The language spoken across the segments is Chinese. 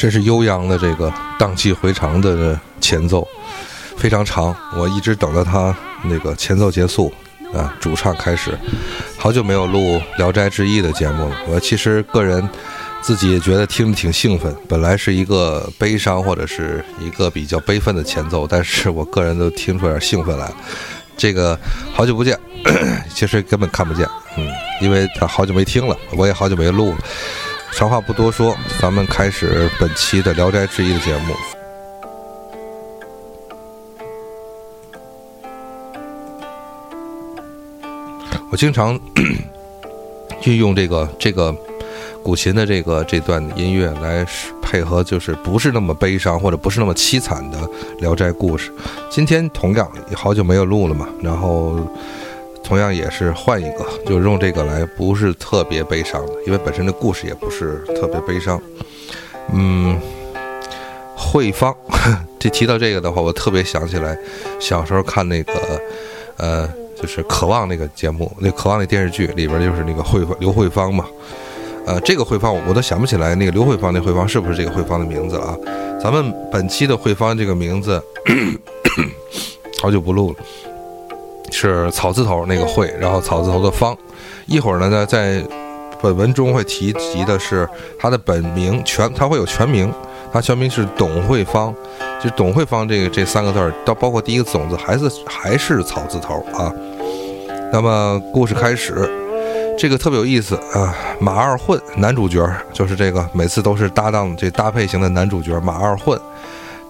这是悠扬的这个荡气回肠的前奏，非常长。我一直等到它那个前奏结束，啊，主唱开始。好久没有录《聊斋志异》的节目了。我其实个人自己也觉得听着挺兴奋。本来是一个悲伤或者是一个比较悲愤的前奏，但是我个人都听出点兴奋来。这个好久不见，其实根本看不见，嗯，因为他好久没听了，我也好久没录。闲话不多说，咱们开始本期的《聊斋志异》的节目。我经常 运用这个这个古琴的这个这段音乐来配合，就是不是那么悲伤或者不是那么凄惨的《聊斋》故事。今天同样好久没有录了嘛，然后。同样也是换一个，就用这个来，不是特别悲伤的，因为本身的故事也不是特别悲伤。嗯，慧芳，这提到这个的话，我特别想起来小时候看那个，呃，就是《渴望》那个节目，那《渴望》那电视剧里边就是那个慧刘慧芳嘛。呃，这个慧芳我都想不起来，那个刘慧芳那慧芳是不是这个慧芳的名字啊？咱们本期的慧芳这个名字，好久不录了。是草字头那个会，然后草字头的方。一会儿呢，在在本文中会提及的是他的本名全，他会有全名，他全名是董慧芳，就董慧芳这个这三个字儿，到包括第一个种子还是还是草字头啊。那么故事开始，这个特别有意思啊，马二混男主角就是这个，每次都是搭档这搭配型的男主角马二混，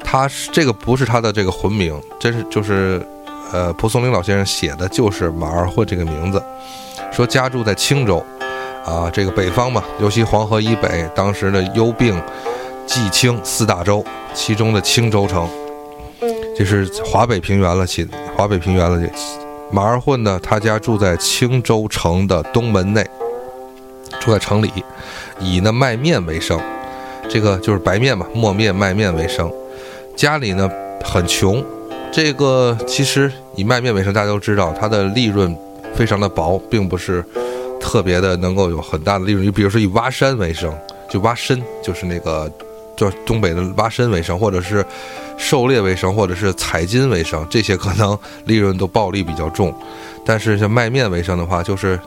他是这个不是他的这个魂名，真是就是。呃，蒲松龄老先生写的就是马二混这个名字，说家住在青州，啊，这个北方嘛，尤其黄河以北，当时的幽并、冀青四大洲，其中的青州城，这是华北平原了，其华北平原了。这马二混呢，他家住在青州城的东门内，住在城里，以呢卖面为生，这个就是白面嘛，磨面卖面为生，家里呢很穷。这个其实以卖面为生，大家都知道，它的利润非常的薄，并不是特别的能够有很大的利润。你比如说以挖山为生，就挖参，就是那个叫东北的挖参为生，或者是狩猎为生，或者是采金为生，这些可能利润都暴利比较重。但是像卖面为生的话，就是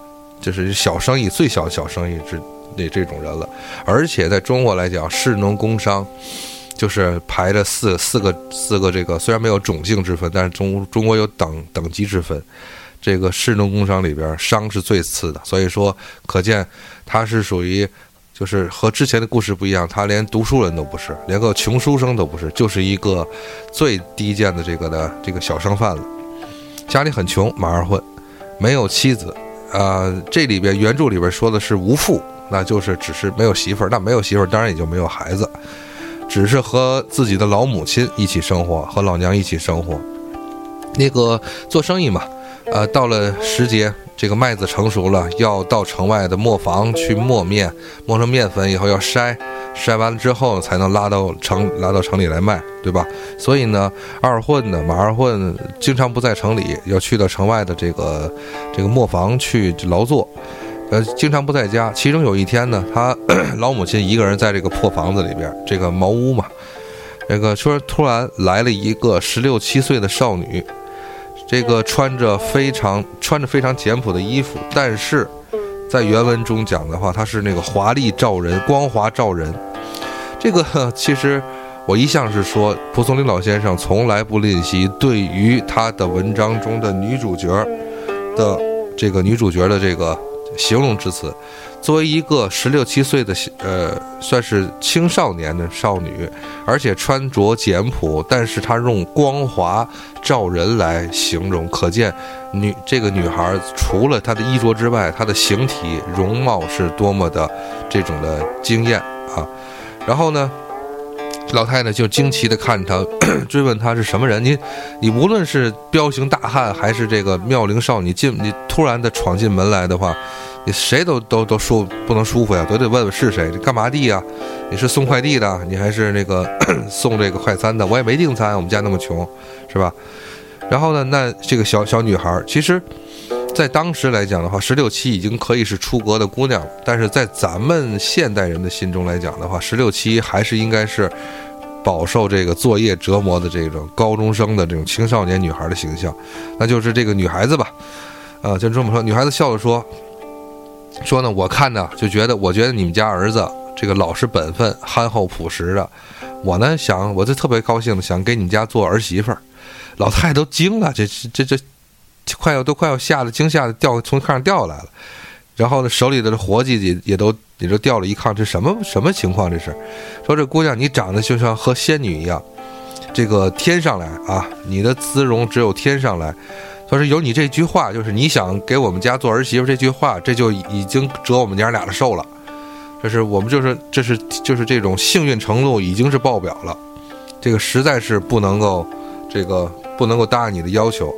就是小生意，最小的小生意之那这种人了。而且在中国来讲，士农工商。就是排着四四个四个这个，虽然没有种姓之分，但是中中国有等等级之分。这个士农工商里边，商是最次的，所以说可见他是属于，就是和之前的故事不一样，他连读书人都不是，连个穷书生都不是，就是一个最低贱的这个的这个小商贩了，家里很穷，马二混，没有妻子，啊，这里边原著里边说的是无父，那就是只是没有媳妇儿，那没有媳妇儿，当然也就没有孩子。只是和自己的老母亲一起生活，和老娘一起生活。那个做生意嘛，呃，到了时节，这个麦子成熟了，要到城外的磨坊去磨面，磨成面粉以后要筛，筛完了之后才能拉到城，拉到城里来卖，对吧？所以呢，二混呢，马二混经常不在城里，要去到城外的这个这个磨坊去劳作。呃，经常不在家。其中有一天呢，他 老母亲一个人在这个破房子里边，这个茅屋嘛，那个说突然来了一个十六七岁的少女，这个穿着非常穿着非常简朴的衣服，但是在原文中讲的话，她是那个华丽照人，光华照人。这个其实我一向是说，蒲松龄老先生从来不吝惜对于他的文章中的女主角的这个女主角的这个。形容之词，作为一个十六七岁的呃，算是青少年的少女，而且穿着简朴，但是她用光华照人来形容，可见女这个女孩除了她的衣着之外，她的形体容貌是多么的这种的惊艳啊！然后呢？老太太就惊奇地看着他，追问他是什么人。你，你无论是彪形大汉，还是这个妙龄少女，进你突然的闯进门来的话，你谁都都都舒不能舒服呀，都得问问是谁，干嘛的呀？你是送快递的，你还是那个 送这个快餐的？我也没订餐，我们家那么穷，是吧？然后呢，那这个小小女孩，其实在当时来讲的话，十六七已经可以是出阁的姑娘了。但是在咱们现代人的心中来讲的话，十六七还是应该是饱受这个作业折磨的这种高中生的这种青少年女孩的形象。那就是这个女孩子吧，啊，就这么说。女孩子笑着说：“说呢，我看呢就觉得，我觉得你们家儿子这个老实本分、憨厚朴实的。我呢想，我就特别高兴的想给你们家做儿媳妇儿。”老太太都惊了，这这这。快要都快要吓得惊吓的掉从炕上掉下来了，然后呢手里的活计也也都也都掉了一炕，这什么什么情况？这是说这姑娘你长得就像和仙女一样，这个天上来啊，你的姿容只有天上来。他说有你这句话，就是你想给我们家做儿媳妇这句话，这就已经折我们娘俩的寿了。这是我们就是这是就是这种幸运程度已经是爆表了，这个实在是不能够这个不能够答应你的要求。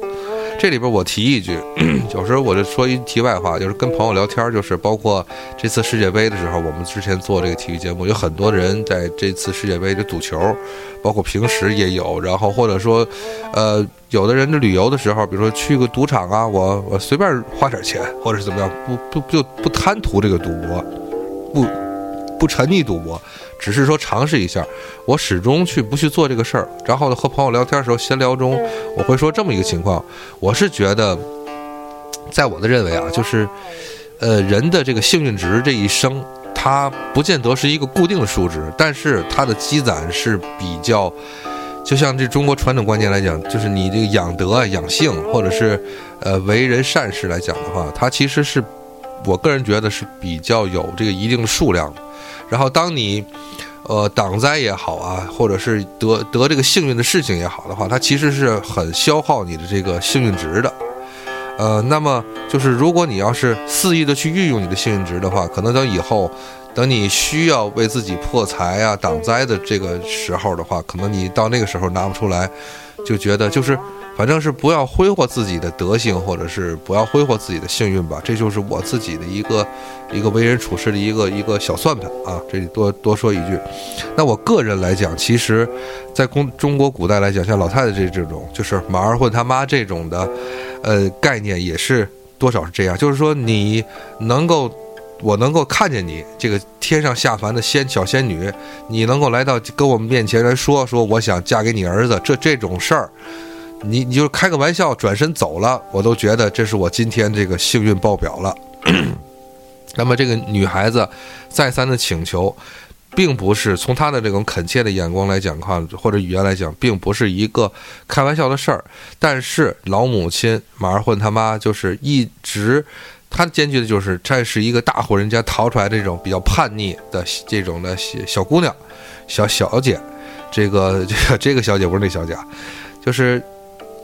这里边我提一句，有时候我就说一题外话，就是跟朋友聊天，就是包括这次世界杯的时候，我们之前做这个体育节目，有很多人在这次世界杯的赌球，包括平时也有，然后或者说，呃，有的人的旅游的时候，比如说去个赌场啊，我我随便花点钱，或者是怎么样，不不就不贪图这个赌博，不不沉溺赌博。只是说尝试一下，我始终去不去做这个事儿。然后呢，和朋友聊天的时候，闲聊中我会说这么一个情况：我是觉得，在我的认为啊，就是，呃，人的这个幸运值这一生，它不见得是一个固定的数值，但是它的积攒是比较，就像这中国传统观念来讲，就是你这个养德、养性，或者是呃为人善事来讲的话，它其实是我个人觉得是比较有这个一定的数量的。然后，当你，呃，挡灾也好啊，或者是得得这个幸运的事情也好的话，它其实是很消耗你的这个幸运值的。呃，那么就是如果你要是肆意的去运用你的幸运值的话，可能等以后，等你需要为自己破财啊、挡灾的这个时候的话，可能你到那个时候拿不出来，就觉得就是。反正是不要挥霍自己的德行，或者是不要挥霍自己的幸运吧。这就是我自己的一个一个为人处事的一个一个小算盘啊。这里多多说一句，那我个人来讲，其实，在中中国古代来讲，像老太太这这种，就是马儿混他妈这种的，呃，概念也是多少是这样。就是说，你能够，我能够看见你这个天上下凡的仙小仙女，你能够来到跟我们面前来说说，我想嫁给你儿子，这这种事儿。你你就开个玩笑，转身走了，我都觉得这是我今天这个幸运爆表了。那么这个女孩子再三的请求，并不是从她的这种恳切的眼光来讲看，或者语言来讲，并不是一个开玩笑的事儿。但是老母亲马二混他妈就是一直，她坚决的就是这是一个大户人家逃出来这种比较叛逆的这种的小姑娘、小小姐。这个这个这个小姐不是那小姐，就是。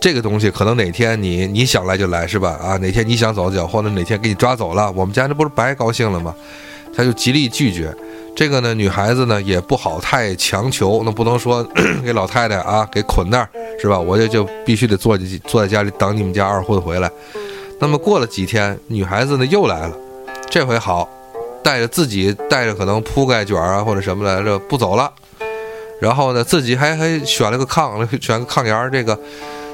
这个东西可能哪天你你想来就来是吧？啊，哪天你想走就走，或者哪天给你抓走了，我们家这不是白高兴了吗？他就极力拒绝。这个呢，女孩子呢也不好太强求，那不能说 给老太太啊给捆那儿是吧？我就就必须得坐坐在家里等你们家二婚回来。那么过了几天，女孩子呢又来了，这回好，带着自己带着可能铺盖卷啊或者什么来着不走了，然后呢自己还还选了个炕，选个炕沿儿这个。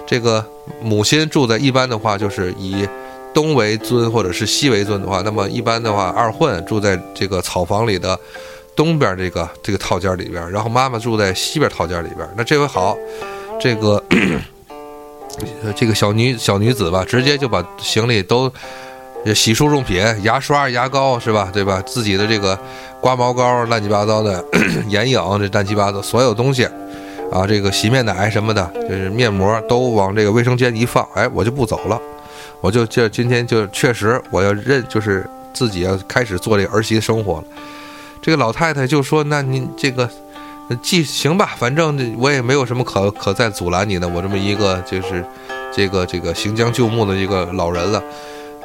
这个母亲住在一般的话，就是以东为尊或者是西为尊的话，那么一般的话，二混住在这个草房里的东边这个这个套间里边，然后妈妈住在西边套间里边。那这回好，这个这个小女小女子吧，直接就把行李都洗漱用品、牙刷、牙膏是吧？对吧？自己的这个刮毛膏、乱七八糟的 眼影，这乱七八糟所有东西。啊，这个洗面奶什么的，就是面膜都往这个卫生间一放，哎，我就不走了，我就这今天就确实我要认，就是自己要开始做这儿媳生活了。这个老太太就说：“那您这个，既行吧，反正我也没有什么可可再阻拦你的，我这么一个就是这个这个行将就木的一个老人了。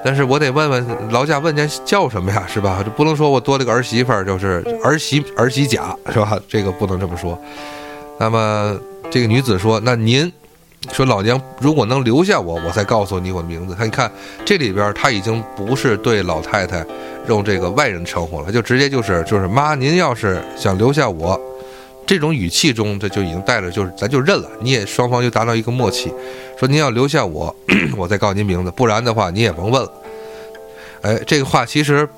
但是我得问问劳驾问家叫什么呀，是吧？这不能说我多了个儿媳妇儿，就是儿媳儿媳甲，是吧？这个不能这么说。”那么这个女子说：“那您说老娘如果能留下我，我再告诉你我的名字。他你看这里边他已经不是对老太太用这个外人称呼了，就直接就是就是妈，您要是想留下我，这种语气中，这就已经带着就是咱就认了，你也双方就达到一个默契，说您要留下我，我再告诉您名字，不然的话你也甭问了。哎，这个话其实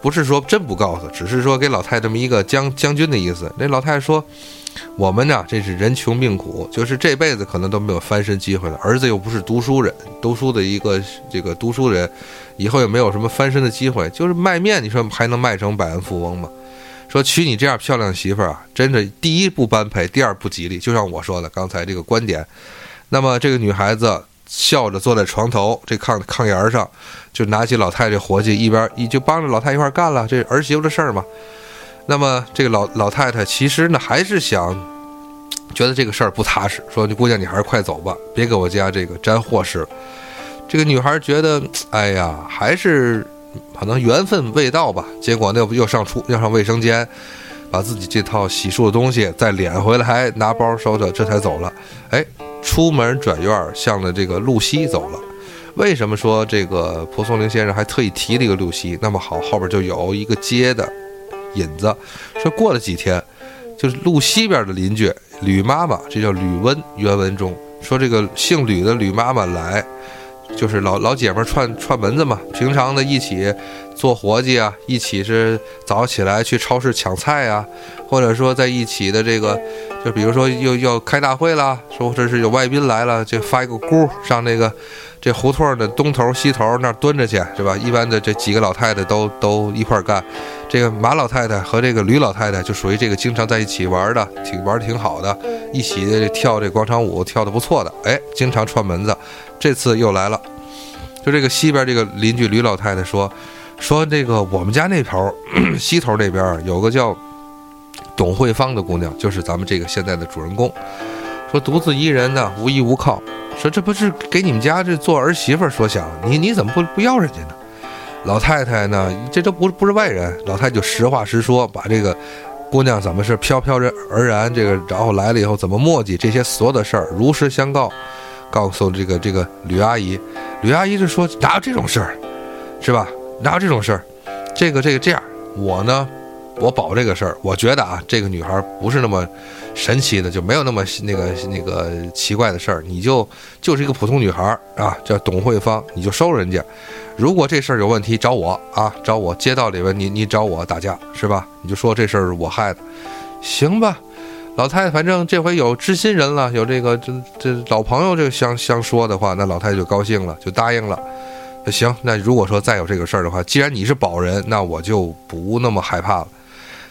不是说真不告诉，只是说给老太太这么一个将将军的意思。那老太太说。我们呢，这是人穷命苦，就是这辈子可能都没有翻身机会了。儿子又不是读书人，读书的一个这个读书人，以后也没有什么翻身的机会。就是卖面，你说还能卖成百万富翁吗？说娶你这样漂亮媳妇儿啊，真的第一不般配，第二不吉利。就像我说的刚才这个观点。那么这个女孩子笑着坐在床头这炕炕沿上，就拿起老太太活计，一边一就帮着老太太一块干了这儿媳妇的事儿嘛。那么这个老老太太其实呢，还是想觉得这个事儿不踏实，说：“你姑娘，你还是快走吧，别给我家这个沾祸事。”这个女孩觉得，哎呀，还是可能缘分未到吧。结果那又上出要上卫生间，把自己这套洗漱的东西再敛回来，拿包收着，这才走了。哎，出门转院向着这个路西走了。为什么说这个蒲松龄先生还特意提了一个路西？那么好，后边就有一个接的。引子说过了几天，就是路西边的邻居吕妈妈，这叫吕温。原文中说这个姓吕的吕妈妈来，就是老老姐们串串门子嘛，平常的一起做活计啊，一起是早起来去超市抢菜啊，或者说在一起的这个，就比如说又要开大会了，说这是有外宾来了，就发一个箍上那个。这胡同的东头西头那儿蹲着去是吧？一般的这几个老太太都都一块干。这个马老太太和这个吕老太太就属于这个经常在一起玩的，挺玩的挺好的，一起跳这广场舞跳的不错的。哎，经常串门子，这次又来了。就这个西边这个邻居吕老太太说，说这个我们家那头 西头那边有个叫董慧芳的姑娘，就是咱们这个现在的主人公。说独自一人呢，无依无靠。说这不是给你们家这做儿媳妇所想，你你怎么不不要人家呢？老太太呢，这都不是不是外人，老太太就实话实说，把这个姑娘怎么是飘飘然而然，这个然后来了以后怎么磨叽，这些所有的事儿如实相告，告诉这个这个吕阿姨。吕阿姨就说哪有这种事儿，是吧？哪有这种事儿？这个这个这样，我呢。我保这个事儿，我觉得啊，这个女孩不是那么神奇的，就没有那么那个那个奇怪的事儿。你就就是一个普通女孩啊，叫董慧芳，你就收人家。如果这事儿有问题，找我啊，找我。街道里边，你你找我打架是吧？你就说这事儿是我害的，行吧？老太太，反正这回有知心人了，有这个这这老朋友这相相说的话，那老太太就高兴了，就答应了。行，那如果说再有这个事儿的话，既然你是保人，那我就不那么害怕了。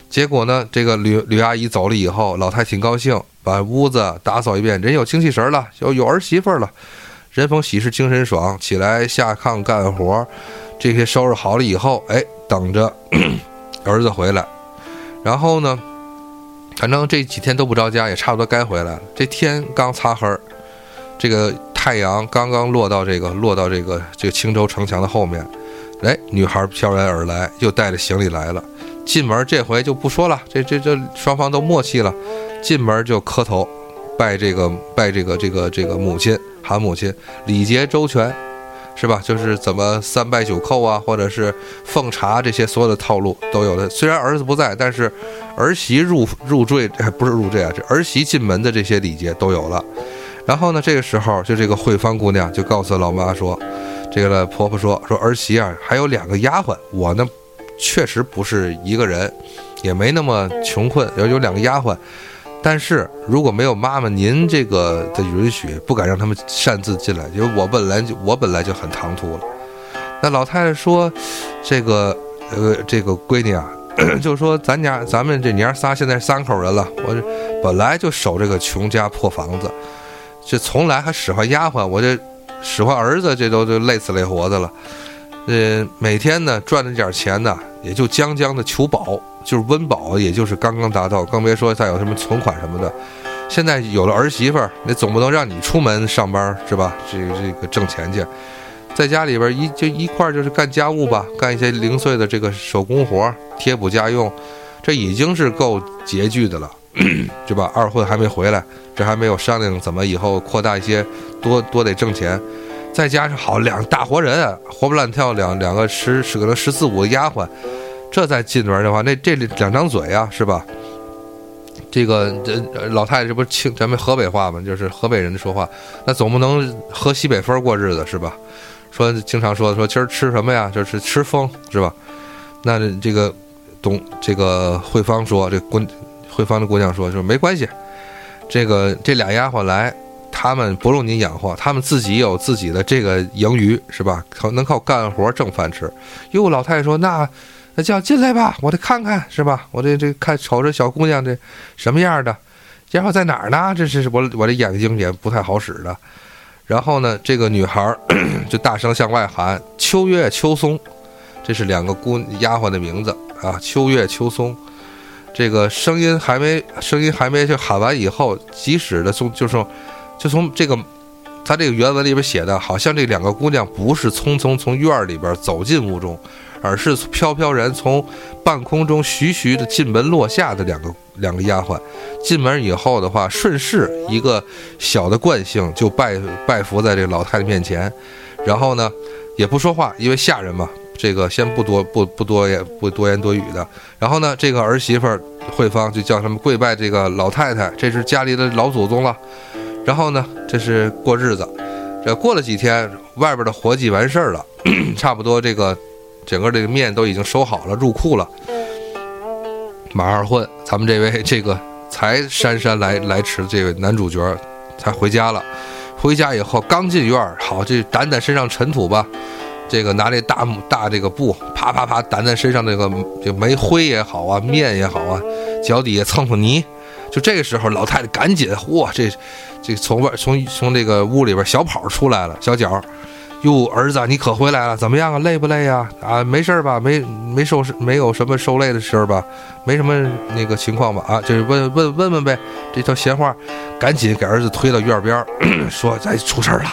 结果呢？这个吕吕阿姨走了以后，老太挺高兴，把屋子打扫一遍，人有精气神了，有有儿媳妇了，人逢喜事精神爽，起来下炕干活，这些收拾好了以后，哎，等着 儿子回来。然后呢，反正这几天都不着家，也差不多该回来了。这天刚擦黑儿，这个太阳刚刚落到这个落到这个这个青州城墙的后面，哎，女孩飘然而来，又带着行李来了。进门这回就不说了，这这这双方都默契了，进门就磕头，拜这个拜这个这个这个母亲喊母亲，礼节周全，是吧？就是怎么三拜九叩啊，或者是奉茶这些所有的套路都有的。虽然儿子不在，但是儿媳入入赘不是入赘啊，这儿媳进门的这些礼节都有了。然后呢，这个时候就这个慧芳姑娘就告诉老妈说，这个婆婆说说儿媳啊还有两个丫鬟，我呢。确实不是一个人，也没那么穷困，有有两个丫鬟，但是如果没有妈妈您这个的允许，不敢让他们擅自进来，因为我本来就我本来就很唐突了。那老太太说：“这个呃，这个闺女啊，就说咱家咱们这娘仨现在三口人了，我本来就守这个穷家破房子，这从来还使唤丫鬟，我这使唤儿子，这都就累死累活的了。”呃，每天呢赚那点钱呢，也就将将的求保，就是温饱，也就是刚刚达到，更别说再有什么存款什么的。现在有了儿媳妇儿，那总不能让你出门上班是吧？这个这个挣钱去，在家里边一就一块就是干家务吧，干一些零碎的这个手工活，贴补家用，这已经是够拮据的了，对吧？二婚还没回来，这还没有商量怎么以后扩大一些，多多得挣钱。再加上好两大活人，活蹦乱跳两两个十十个能十四五个丫鬟，这再进门的话，那这两张嘴啊，是吧？这个这老太太这不是清咱们河北话吗？就是河北人说话，那总不能喝西北风过日子是吧？说经常说说今儿吃什么呀？就是吃风是吧？那这个董这个慧芳说，这姑慧芳的姑娘说，说没关系，这个这俩丫鬟来，他们不用你养活，他们自己有自己的这个盈余是吧？靠能靠干活挣饭吃。哟，老太太说那。那叫进来吧，我得看看是吧？我这这看瞅着小姑娘这什么样的，然后在哪儿呢？这是我我这眼睛也不太好使的。然后呢，这个女孩 就大声向外喊：“秋月、秋松。”这是两个姑丫鬟的名字啊。秋月、秋松，这个声音还没声音还没就喊完以后，即使的从就从就从这个他这个原文里边写的，好像这两个姑娘不是匆匆从院里边走进屋中。而是飘飘然从半空中徐徐的进门落下的两个两个丫鬟，进门以后的话，顺势一个小的惯性就拜拜伏在这老太太面前，然后呢也不说话，因为下人嘛，这个先不多不不多言不多言多语的。然后呢，这个儿媳妇慧芳就叫他们跪拜这个老太太，这是家里的老祖宗了。然后呢，这是过日子，这过了几天，外边的活计完事儿了，差不多这个。整个这个面都已经收好了，入库了。马二混，咱们这位 这个才姗姗来来迟的这位男主角，才回家了。回家以后刚进院儿，好，这掸掸身上尘土吧。这个拿这大大这个布，啪啪啪掸掸身上这个这煤灰也好啊，面也好啊，脚底下蹭蹭泥。就这个时候，老太太赶紧，哇，这这从外从从这个屋里边小跑出来了，小脚。哟，儿子，你可回来了？怎么样啊？累不累呀？啊，没事吧？没没受没有什么受累的事儿吧？没什么那个情况吧？啊，就是问问问问呗。这条闲话，赶紧给儿子推到院边儿，说：“咱出事儿了，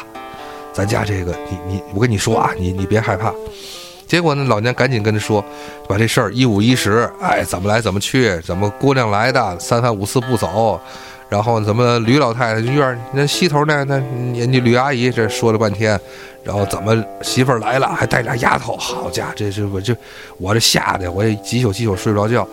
咱家这个，你你，我跟你说啊，你你别害怕。”结果呢，老娘赶紧跟他说，把这事儿一五一十，哎，怎么来怎么去，怎么姑娘来的，三番五次不走。然后怎么吕老太太院那西头那那人家吕阿姨这说了半天，然后怎么媳妇儿来了还带俩丫头，好家伙，这这我这我这吓得我也几宿几宿睡不着觉。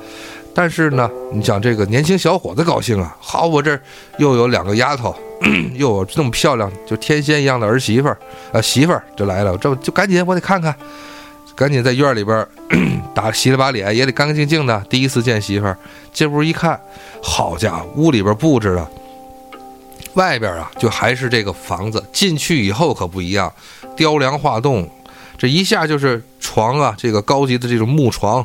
但是呢，你想这个年轻小伙子高兴啊，好我这又有两个丫头，又有这么漂亮就天仙一样的儿媳妇儿啊媳妇儿就来了，这不就赶紧我得看看。赶紧在院里边 打洗了把脸，也得干干净净的。第一次见媳妇儿，进屋一看，好家伙，屋里边布置的，外边啊就还是这个房子，进去以后可不一样，雕梁画栋，这一下就是床啊，这个高级的这种木床，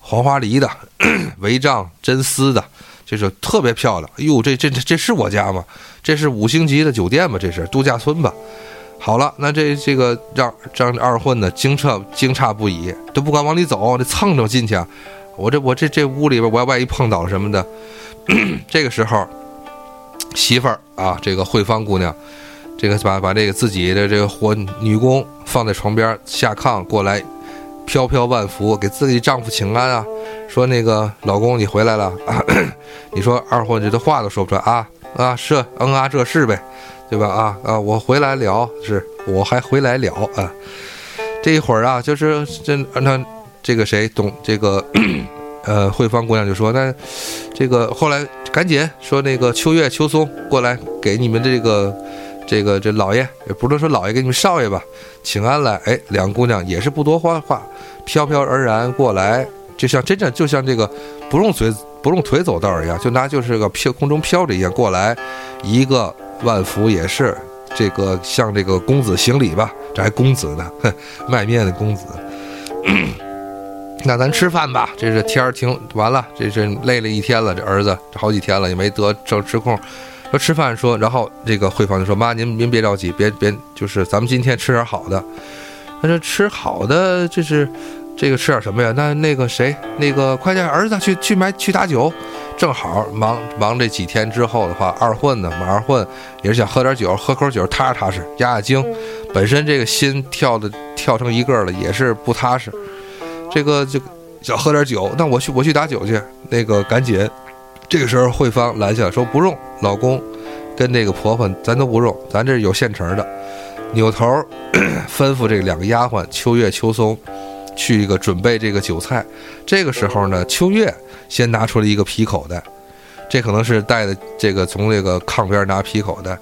黄花梨的，帷帐真丝的，就是特别漂亮。哎呦，这这这这是我家吗？这是五星级的酒店吗？这是度假村吧？好了，那这这个让让二混呢惊诧惊诧不已，都不敢往里走，这蹭着进去。我这我这这屋里边，我要万一碰倒什么的，这个时候，媳妇儿啊，这个慧芳姑娘，这个把把这个自己的这个活女工放在床边下炕过来，飘飘万福给自己丈夫请安啊，说那个老公你回来了啊，你说二混这的话都说不出来啊啊是嗯啊这是呗。对吧？啊啊，我回来了，是我还回来了啊！这一会儿啊，就是这那这个谁懂这个？呃，慧芳姑娘就说：“那这个后来赶紧说那个秋月秋松过来给你们这个这个这老爷，也不能说老爷给你们少爷吧，请安来。”哎，两个姑娘也是不多话话，飘飘而然过来，就像真正就像这个不用嘴不用腿走道一样，就拿就是个飘空中飘着一样过来一个。万福也是这个向这个公子行礼吧，这还公子呢，哼卖面的公子。那咱吃饭吧，这是天儿挺完了，这是累了一天了，这儿子这好几天了也没得正吃空，说吃饭说，然后这个慧芳就说妈您您别着急，别别就是咱们今天吃点好的，他说吃好的这是。这个吃点什么呀？那那个谁，那个快点，儿子去去买去打酒，正好忙忙这几天之后的话，二混呢，马二混也是想喝点酒，喝口酒踏实踏实压压惊。本身这个心跳的跳成一个了，也是不踏实。这个就想喝点酒，那我去我去打酒去。那个赶紧，这个时候慧芳拦下说不用，老公跟那个婆婆咱都不用，咱这有现成的。扭头 吩咐这两个丫鬟秋月、秋松。去一个准备这个酒菜，这个时候呢，秋月先拿出了一个皮口袋，这可能是带的这个从这个炕边拿皮口袋，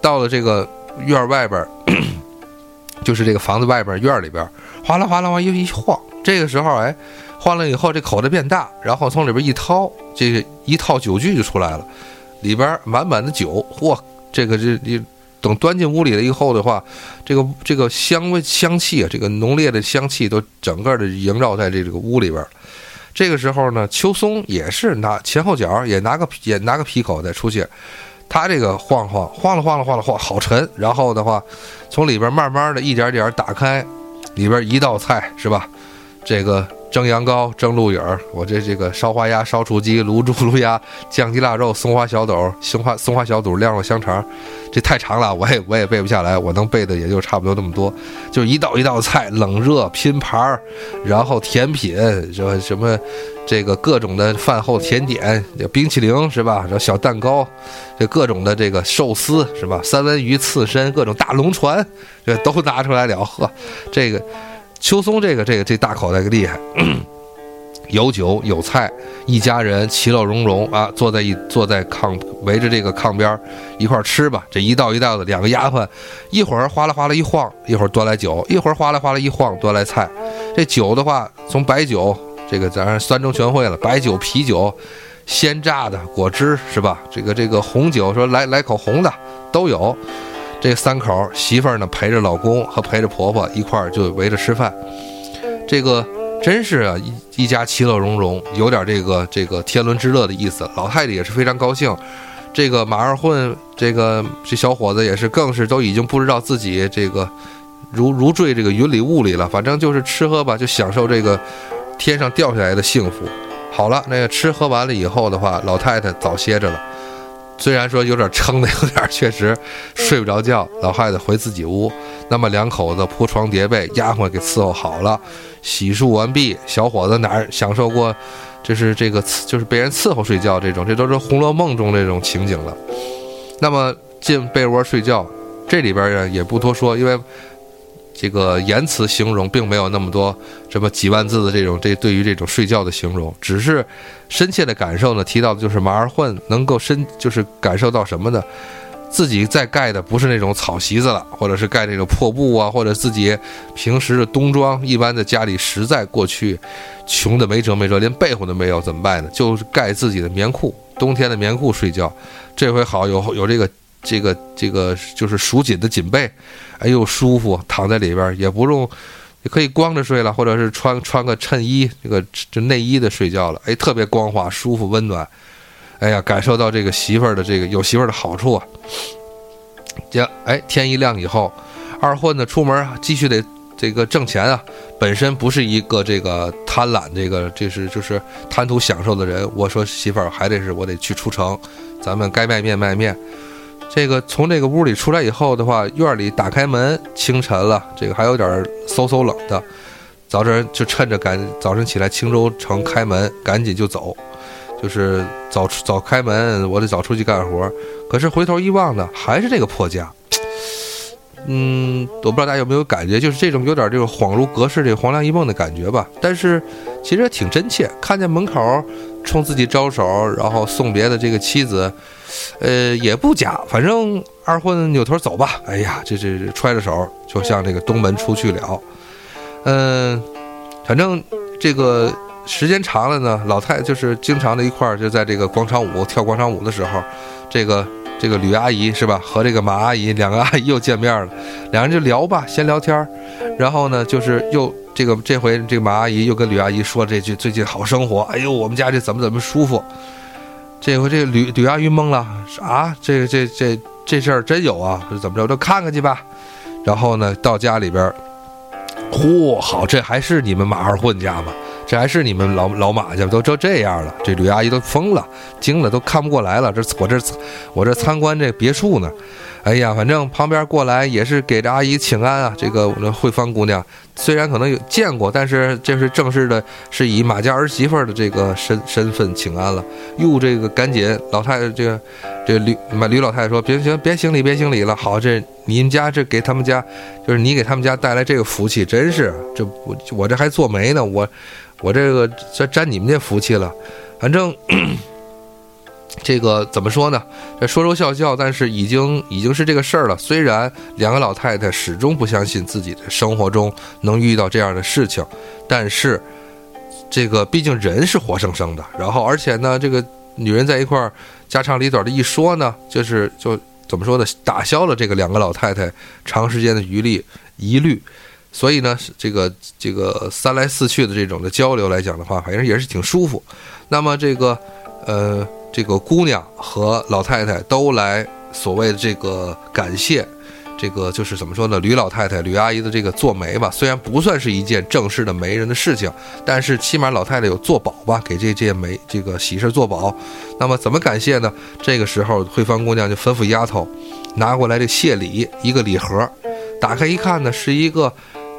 到了这个院外边，就是这个房子外边院里边，哗啦哗啦往一一晃，这个时候哎，晃了以后这口袋变大，然后从里边一掏，这个一套酒具就出来了，里边满满的酒，嚯，这个这这等端进屋里了以后的话，这个这个香味香气啊，这个浓烈的香气都整个的萦绕在这个屋里边。这个时候呢，秋松也是拿前后脚也拿个也拿个皮口袋出去，他这个晃晃晃了晃了晃了晃，好沉。然后的话，从里边慢慢的一点点打开，里边一道菜是吧？这个。蒸羊羔、蒸鹿尾儿，我这这个烧花鸭、烧雏鸡、卤猪、卤鸭、酱鸡腊肉、松花小肚、松花松花小肚、晾肉香肠，这太长了，我也我也背不下来，我能背的也就差不多那么多，就一道一道菜，冷热拼盘儿，然后甜品，这什么这个各种的饭后甜点，冰淇淋是吧？这小蛋糕，这各种的这个寿司是吧？三文鱼刺身，各种大龙船，这都拿出来了，呵，这个。秋松这个这个这大口袋个厉害，有酒有菜，一家人其乐融融啊，坐在一坐在炕围着这个炕边一块吃吧。这一道一道的，两个丫鬟一会儿哗啦哗啦一晃，一会儿端来酒，一会儿哗啦哗啦一晃端来菜。这酒的话，从白酒这个咱三中全会了，白酒、啤酒、鲜榨的果汁是吧？这个这个红酒说来来口红的都有。这三口媳妇儿呢陪着老公和陪着婆婆一块儿就围着吃饭，这个真是啊一一家其乐融融，有点这个这个天伦之乐的意思。老太太也是非常高兴，这个马二混这个这小伙子也是更是都已经不知道自己这个如如坠这个云里雾里了，反正就是吃喝吧，就享受这个天上掉下来的幸福。好了，那个吃喝完了以后的话，老太太早歇着了。虽然说有点撑的，有点确实睡不着觉。老太太回自己屋，那么两口子铺床叠被，丫鬟给伺候好了，洗漱完毕。小伙子哪儿享受过，这是这个就是被人伺候睡觉这种，这都是《红楼梦》中这种情景了。那么进被窝睡觉，这里边也不多说，因为。这个言辞形容并没有那么多，什么几万字的这种这对于这种睡觉的形容，只是深切的感受呢。提到的就是马二混能够深，就是感受到什么呢？自己在盖的不是那种草席子了，或者是盖那种破布啊，或者自己平时的冬装，一般的家里实在过去穷的没辙没辙，连被窝都没有，怎么办呢？就是盖自己的棉裤，冬天的棉裤睡觉。这回好有有这个。这个这个就是蜀锦的锦被，哎呦舒服，躺在里边也不用，也可以光着睡了，或者是穿穿个衬衣，这个这内衣的睡觉了，哎，特别光滑、舒服、温暖，哎呀，感受到这个媳妇儿的这个有媳妇儿的好处啊。这哎，天一亮以后，二混子出门继续得这个挣钱啊，本身不是一个这个贪婪，这个这是就是贪图享受的人。我说媳妇儿还得是我得去出城，咱们该卖面卖面。这个从这个屋里出来以后的话，院里打开门，清晨了，这个还有点嗖嗖冷的。早晨就趁着赶早晨起来，青州城开门，赶紧就走，就是早出早开门，我得早出去干活。可是回头一望呢，还是这个破家。嗯，我不知道大家有没有感觉，就是这种有点这种恍如隔世、这个黄粱一梦的感觉吧。但是其实挺真切，看见门口冲自己招手，然后送别的这个妻子。呃，也不假，反正二混扭头走吧。哎呀，这这揣着手就向这个东门出去了。嗯，反正这个时间长了呢，老太就是经常的一块儿就在这个广场舞跳广场舞的时候，这个这个吕阿姨是吧，和这个马阿姨两个阿姨又见面了，两人就聊吧，先聊天，然后呢就是又这个这回这个马阿姨又跟吕阿姨说这句最近好生活，哎呦我们家这怎么怎么舒服。这回这吕吕阿姨懵了，啊，这这这这事儿真有啊？是怎么着？都看看去吧。然后呢，到家里边，嚯，好，这还是你们马二混家吗？这还是你们老老马家都都这样了？这吕阿姨都疯了，惊了，都看不过来了。这我这我这参观这别墅呢。哎呀，反正旁边过来也是给这阿姨请安啊。这个我们慧芳姑娘虽然可能有见过，但是这是正式的，是以马家儿媳妇的这个身身份请安了。哟，这个赶紧，老太太这个这吕马吕老太太说：“别行，别行礼，别行礼了。好，这你们家这给他们家，就是你给他们家带来这个福气，真是这我我这还做媒呢，我我这个这沾你们这福气了。反正这个怎么说呢？这说说笑笑，但是已经已经是这个事儿了。虽然两个老太太始终不相信自己的生活中能遇到这样的事情，但是这个毕竟人是活生生的。然后而且呢，这个女人在一块儿家长里短的一说呢，就是就怎么说呢？打消了这个两个老太太长时间的疑虑疑虑。所以呢，这个这个三来四去的这种的交流来讲的话，反正也是挺舒服。那么这个呃。这个姑娘和老太太都来所谓的这个感谢，这个就是怎么说呢？吕老太太、吕阿姨的这个做媒吧，虽然不算是一件正式的媒人的事情，但是起码老太太有做保吧，给这件媒这个喜事做保。那么怎么感谢呢？这个时候慧芳姑娘就吩咐丫头拿过来这谢礼，一个礼盒，打开一看呢，是一个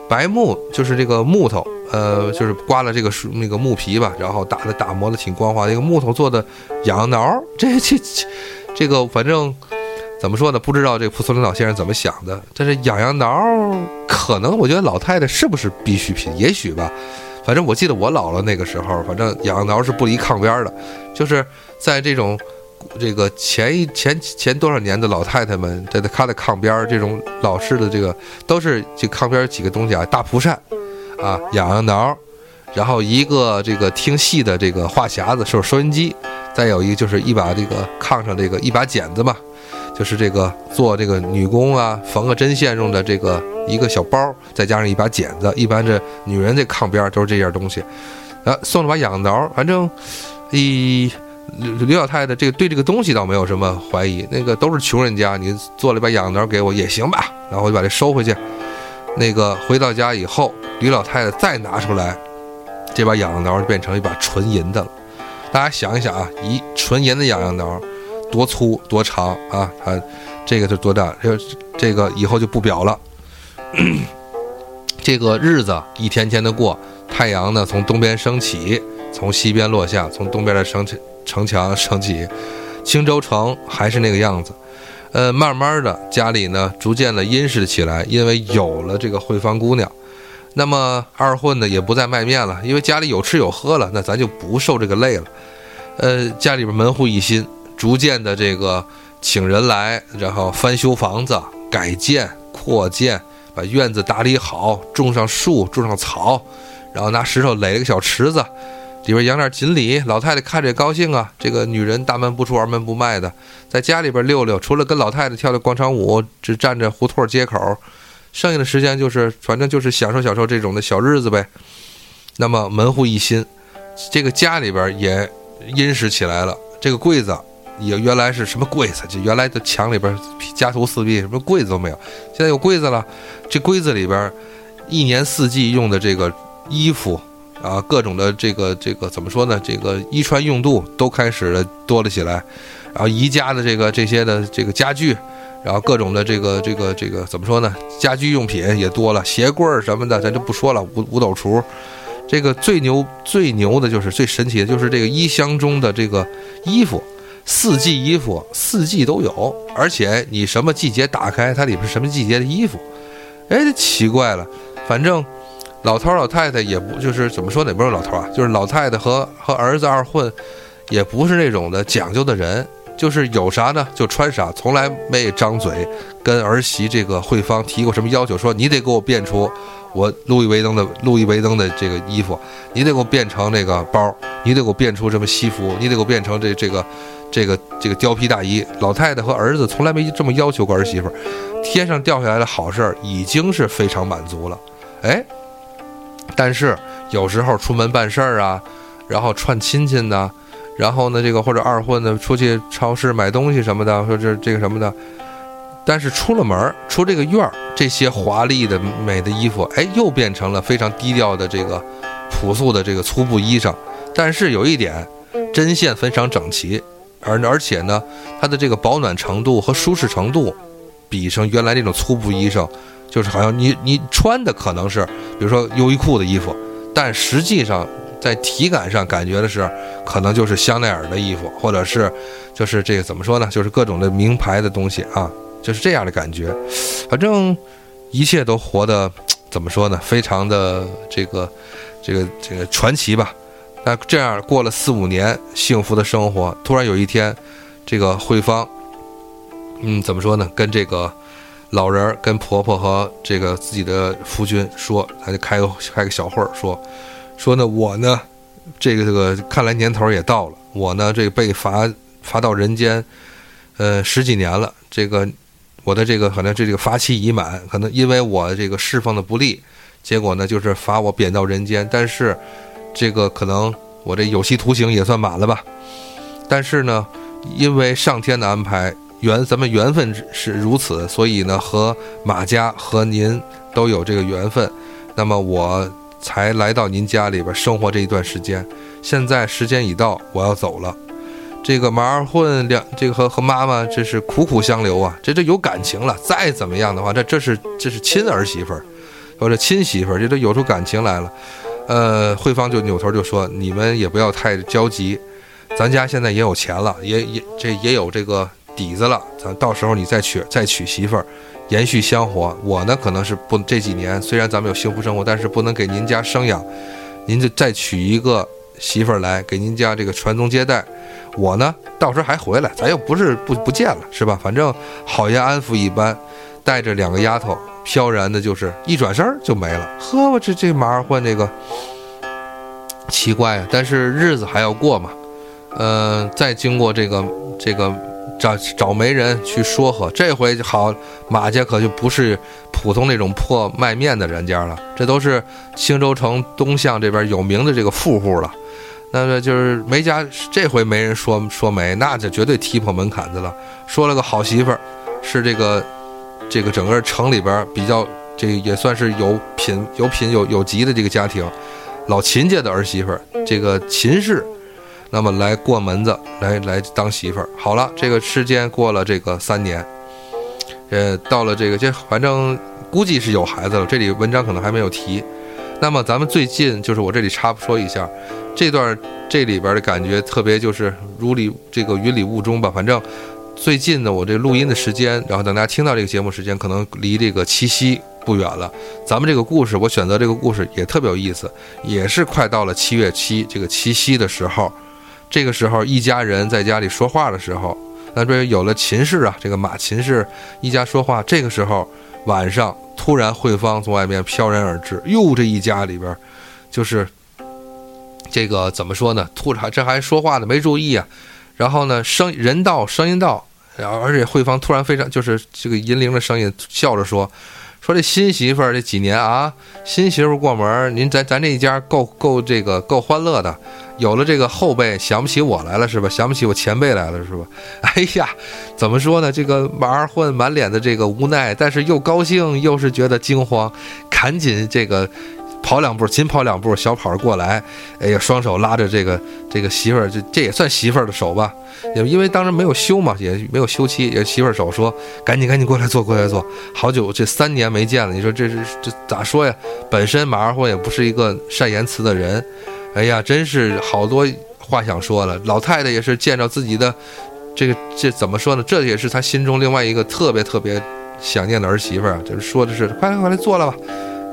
白木，就是这个木头。呃，就是刮了这个树那个木皮吧，然后打的打磨的挺光滑，一个木头做的痒痒挠，这这这这个反正怎么说呢？不知道这蒲松龄老先生怎么想的。但是痒痒挠，可能我觉得老太太是不是必需品？也许吧。反正我记得我姥姥那个时候，反正痒痒挠是不离炕边的，就是在这种这个前一前前多少年的老太太们，在她的炕边这种老式的这个都是这炕边几个东西啊，大蒲扇。啊，痒痒挠，然后一个这个听戏的这个话匣子，是收音机，再有一个就是一把这个炕上这个一把剪子嘛，就是这个做这个女工啊缝个针线用的这个一个小包，再加上一把剪子，一般这女人这炕边都是这件东西。啊，送了把痒痒挠，反正，一刘老太太这个对这个东西倒没有什么怀疑，那个都是穷人家，你做了一把痒挠给我也行吧，然后我就把这收回去。那个回到家以后。李老太太再拿出来这把痒痒挠，就变成一把纯银的了。大家想一想啊，一纯银的痒痒挠，多粗多长啊？它这个是多大？这这个以后就不表了。这个日子一天天的过，太阳呢从东边升起，从西边落下，从东边的城城墙升起，青州城还是那个样子。呃，慢慢的家里呢逐渐的殷实起来，因为有了这个慧芳姑娘。那么二混呢也不再卖面了，因为家里有吃有喝了，那咱就不受这个累了。呃，家里边门户一新，逐渐的这个请人来，然后翻修房子、改建、扩建，把院子打理好，种上树，种上草，然后拿石头垒了个小池子，里边养点锦鲤。老太太看着也高兴啊。这个女人大门不出二门不迈的，在家里边溜溜，除了跟老太太跳跳广场舞，只站着胡同街口。剩下的时间就是，反正就是享受享受这种的小日子呗。那么门户一新，这个家里边也殷实起来了。这个柜子也原来是什么柜子？就原来的墙里边家徒四壁，什么柜子都没有。现在有柜子了，这柜子里边一年四季用的这个衣服啊，各种的这个这个怎么说呢？这个衣穿用度都开始了多了起来。然后宜家的这个这些的这个家具。然后各种的这个这个这个怎么说呢？家居用品也多了，鞋柜儿什么的咱就不说了。五五斗橱，这个最牛最牛的就是最神奇的就是这个衣箱中的这个衣服，四季衣服四季都有，而且你什么季节打开它里边什么季节的衣服，哎，奇怪了。反正老头老太太也不就是怎么说呢？不是老头啊，就是老太太和和儿子二混，也不是那种的讲究的人。就是有啥呢就穿啥，从来没张嘴跟儿媳这个慧芳提过什么要求，说你得给我变出我路易威登的路易威登的这个衣服，你得给我变成那个包，你得给我变出什么西服，你得给我变成这这个这个这个貂皮大衣。老太太和儿子从来没这么要求过儿媳妇，天上掉下来的好事儿已经是非常满足了。哎，但是有时候出门办事儿啊，然后串亲戚呢。然后呢，这个或者二混的出去超市买东西什么的，说这这个什么的，但是出了门出这个院儿，这些华丽的美的衣服，哎，又变成了非常低调的这个朴素的这个粗布衣裳。但是有一点，针线非常整齐，而而且呢，它的这个保暖程度和舒适程度，比上原来那种粗布衣裳，就是好像你你穿的可能是，比如说优衣库的衣服，但实际上。在体感上感觉的是，可能就是香奈儿的衣服，或者是，就是这个怎么说呢？就是各种的名牌的东西啊，就是这样的感觉。反正一切都活得怎么说呢？非常的这个这个这个传奇吧。那这样过了四五年幸福的生活，突然有一天，这个慧芳，嗯，怎么说呢？跟这个老人、跟婆婆和这个自己的夫君说，他就开个开个小会儿，说说呢，我呢，这个这个看来年头也到了，我呢，这被罚罚到人间，呃，十几年了，这个我的这个可能这这个罚期已满，可能因为我这个侍奉的不利，结果呢就是罚我贬到人间，但是。这个可能我这有期徒刑也算满了吧，但是呢，因为上天的安排，缘咱们缘分是如此，所以呢，和马家和您都有这个缘分，那么我才来到您家里边生活这一段时间。现在时间已到，我要走了。这个马二混两，这个和和妈妈这是苦苦相留啊，这这有感情了。再怎么样的话，这这是这是亲儿媳妇儿，或者亲媳妇儿，这都有出感情来了。呃，慧芳就扭头就说：“你们也不要太焦急，咱家现在也有钱了，也也这也有这个底子了。咱到时候你再娶再娶媳妇儿，延续香火。我呢可能是不这几年虽然咱们有幸福生活，但是不能给您家生养，您就再娶一个媳妇儿来给您家这个传宗接代。我呢到时候还回来，咱又不是不不见了，是吧？反正好言安抚一般，带着两个丫头。”飘然的，就是一转身就没了。呵，我这这马二换这个奇怪啊！但是日子还要过嘛。嗯，再经过这个这个找找媒人去说和，这回好，马家可就不是普通那种破卖面的人家了，这都是青州城东巷这边有名的这个富户了。那么就是梅家这回没人说说媒，那就绝对踢破门槛子了。说了个好媳妇儿，是这个。这个整个城里边比较，这也算是有品、有品、有有级的这个家庭，老秦家的儿媳妇儿，这个秦氏，那么来过门子，来来当媳妇儿。好了，这个时间过了这个三年，呃，到了这个，这反正估计是有孩子了。这里文章可能还没有提。那么咱们最近就是我这里插说一下，这段这里边的感觉特别就是如里这个云里雾中吧，反正。最近呢，我这录音的时间，然后等大家听到这个节目时间，可能离这个七夕不远了。咱们这个故事，我选择这个故事也特别有意思，也是快到了七月七这个七夕的时候。这个时候，一家人在家里说话的时候，那这有了秦氏啊，这个马秦氏一家说话。这个时候晚上，突然慧芳从外面飘然而至，哟，这一家里边就是这个怎么说呢？突然这还说话呢，没注意啊。然后呢，声人到，声音到。而且慧芳突然非常就是这个银铃的声音，笑着说：“说这新媳妇儿这几年啊，新媳妇过门，您咱咱这一家够够这个够欢乐的，有了这个后辈，想不起我来了是吧？想不起我前辈来了是吧？哎呀，怎么说呢？这个马二混满脸的这个无奈，但是又高兴又是觉得惊慌，赶紧这个。”跑两步，紧跑两步，小跑过来，哎呀，双手拉着这个这个媳妇儿，这这也算媳妇儿的手吧？也因为当时没有休嘛，也没有休妻，也媳妇儿手说：“赶紧赶紧过来坐，过来坐。”好久这三年没见了，你说这是这咋说呀？本身马二混也不是一个善言辞的人，哎呀，真是好多话想说了。老太太也是见着自己的这个这怎么说呢？这也是她心中另外一个特别特别想念的儿媳妇儿，就是说的是：“快来快来坐了吧。”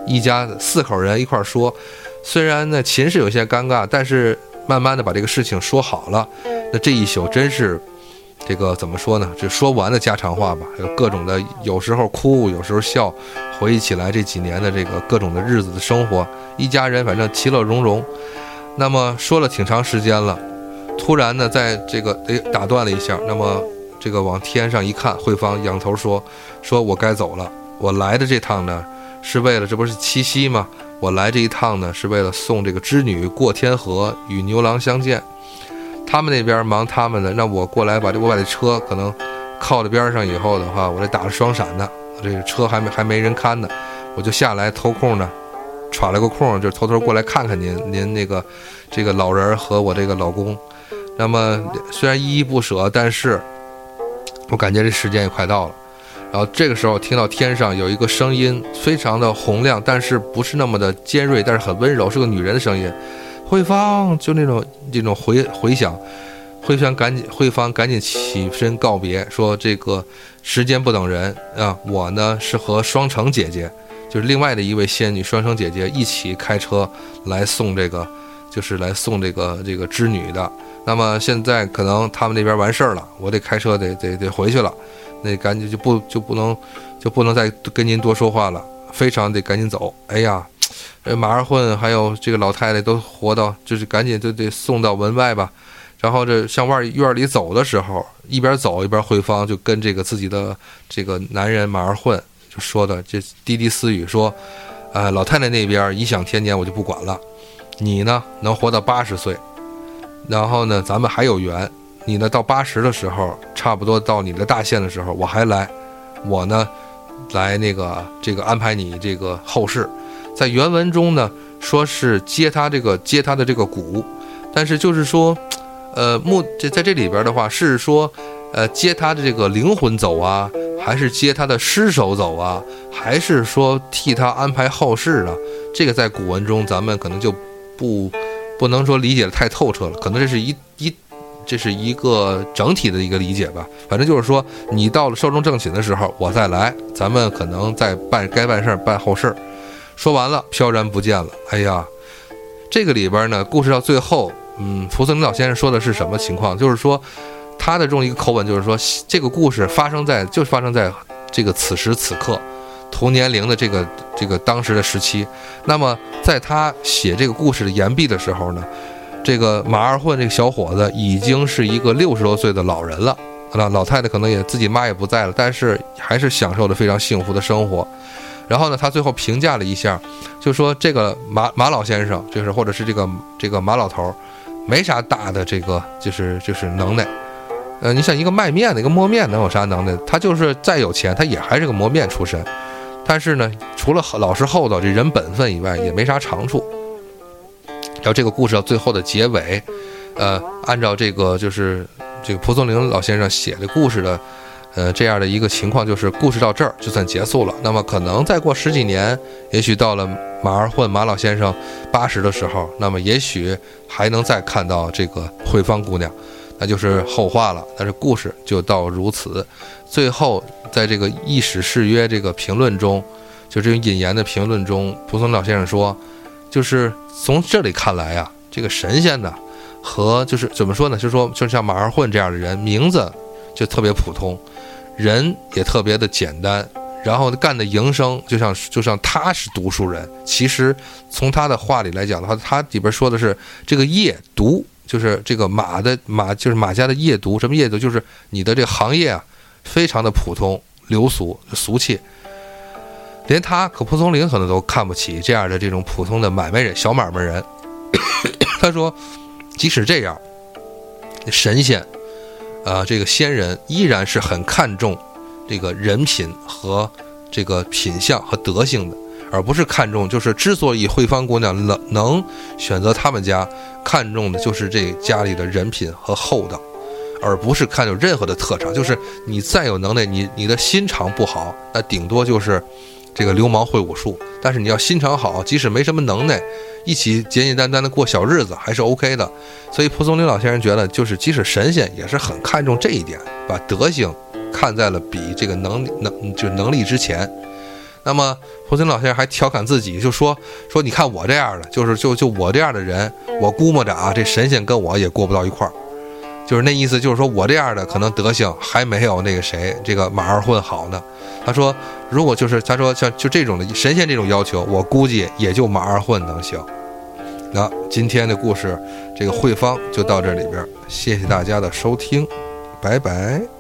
一家四口人一块说，虽然呢情是有些尴尬，但是慢慢的把这个事情说好了。那这一宿真是，这个怎么说呢？这说不完的家常话吧，有各种的，有时候哭，有时候笑，回忆起来这几年的这个各种的日子的生活，一家人反正其乐融融。那么说了挺长时间了，突然呢，在这个诶打断了一下，那么这个往天上一看，慧芳仰头说：“说我该走了，我来的这趟呢。”是为了这不是七夕吗？我来这一趟呢，是为了送这个织女过天河，与牛郎相见。他们那边忙他们的，那我过来把这我把这车可能靠在边上以后的话，我这打着双闪呢，我这个车还没还没人看呢，我就下来偷空呢，喘了个空，就偷偷过来看看您，您那个这个老人和我这个老公。那么虽然依依不舍，但是我感觉这时间也快到了。然后这个时候听到天上有一个声音，非常的洪亮，但是不是那么的尖锐，但是很温柔，是个女人的声音。慧芳就那种这种回回响，慧芳赶紧慧芳赶紧起身告别，说这个时间不等人啊，我呢是和双城姐姐，就是另外的一位仙女双城姐姐一起开车来送这个就是来送这个这个织女的。那么现在可能他们那边完事儿了，我得开车得得得回去了，那赶紧就不就不能就不能再跟您多说话了，非常得赶紧走。哎呀，这马二混还有这个老太太都活到，就是赶紧就得送到门外吧。然后这向外院里走的时候，一边走一边慧芳就跟这个自己的这个男人马二混就说的这滴滴私语说，呃，老太太那边颐享天年我就不管了，你呢能活到八十岁。然后呢，咱们还有缘。你呢，到八十的时候，差不多到你的大限的时候，我还来，我呢，来那个这个安排你这个后事。在原文中呢，说是接他这个接他的这个骨，但是就是说，呃，目这在这里边的话是说，呃，接他的这个灵魂走啊，还是接他的尸首走啊，还是说替他安排后事呢？这个在古文中咱们可能就不。不能说理解的太透彻了，可能这是一一，这是一个整体的一个理解吧。反正就是说，你到了寿终正寝的时候，我再来，咱们可能再办该办事儿办后事儿。说完了，飘然不见了。哎呀，这个里边呢，故事到最后，嗯，蒲松龄老先生说的是什么情况？就是说，他的这种一个口吻，就是说，这个故事发生在，就是发生在这个此时此刻。同年龄的这个这个当时的时期，那么在他写这个故事的言毕的时候呢，这个马二混这个小伙子已经是一个六十多岁的老人了，那老太太可能也自己妈也不在了，但是还是享受着非常幸福的生活。然后呢，他最后评价了一下，就说这个马马老先生，就是或者是这个这个马老头，没啥大的这个就是就是能耐。呃，你像一个卖面的一个磨面能有啥能耐？他就是再有钱，他也还是个磨面出身。但是呢，除了老实厚道、这人本分以外，也没啥长处。然后这个故事到最后的结尾，呃，按照这个就是这个蒲松龄老先生写的故事的，呃，这样的一个情况，就是故事到这儿就算结束了。那么可能再过十几年，也许到了马二混马老先生八十的时候，那么也许还能再看到这个慧芳姑娘。那就是后话了，但是故事就到如此。最后，在这个《异史誓约》这个评论中，就这种引言的评论中，蒲松老先生说，就是从这里看来啊，这个神仙呢，和就是怎么说呢？就是说，就像马二混这样的人，名字就特别普通，人也特别的简单，然后干的营生就像就像他是读书人。其实从他的话里来讲的话，他里边说的是这个业读。就是这个马的马，就是马家的业读，什么业读？就是你的这个行业啊，非常的普通、流俗、俗气，连他可蒲松龄可能都看不起这样的这种普通的买卖人、小买卖人。他说，即使这样，神仙，啊，这个仙人依然是很看重这个人品和这个品相和德性的。而不是看重，就是之所以慧芳姑娘能能选择他们家，看重的就是这家里的人品和厚道，而不是看重任何的特长。就是你再有能耐，你你的心肠不好，那顶多就是这个流氓会武术。但是你要心肠好，即使没什么能耐，一起简简单单的过小日子还是 OK 的。所以蒲松龄老先生觉得，就是即使神仙也是很看重这一点，把德行看在了比这个能能就能力之前。那么，蒲松龄老先生还调侃自己，就说说你看我这样的，就是就就我这样的人，我估摸着啊，这神仙跟我也过不到一块儿，就是那意思，就是说我这样的可能德行还没有那个谁这个马二混好呢。他说，如果就是他说像就这种的神仙这种要求，我估计也就马二混能行。那今天的故事，这个慧芳就到这里边，谢谢大家的收听，拜拜。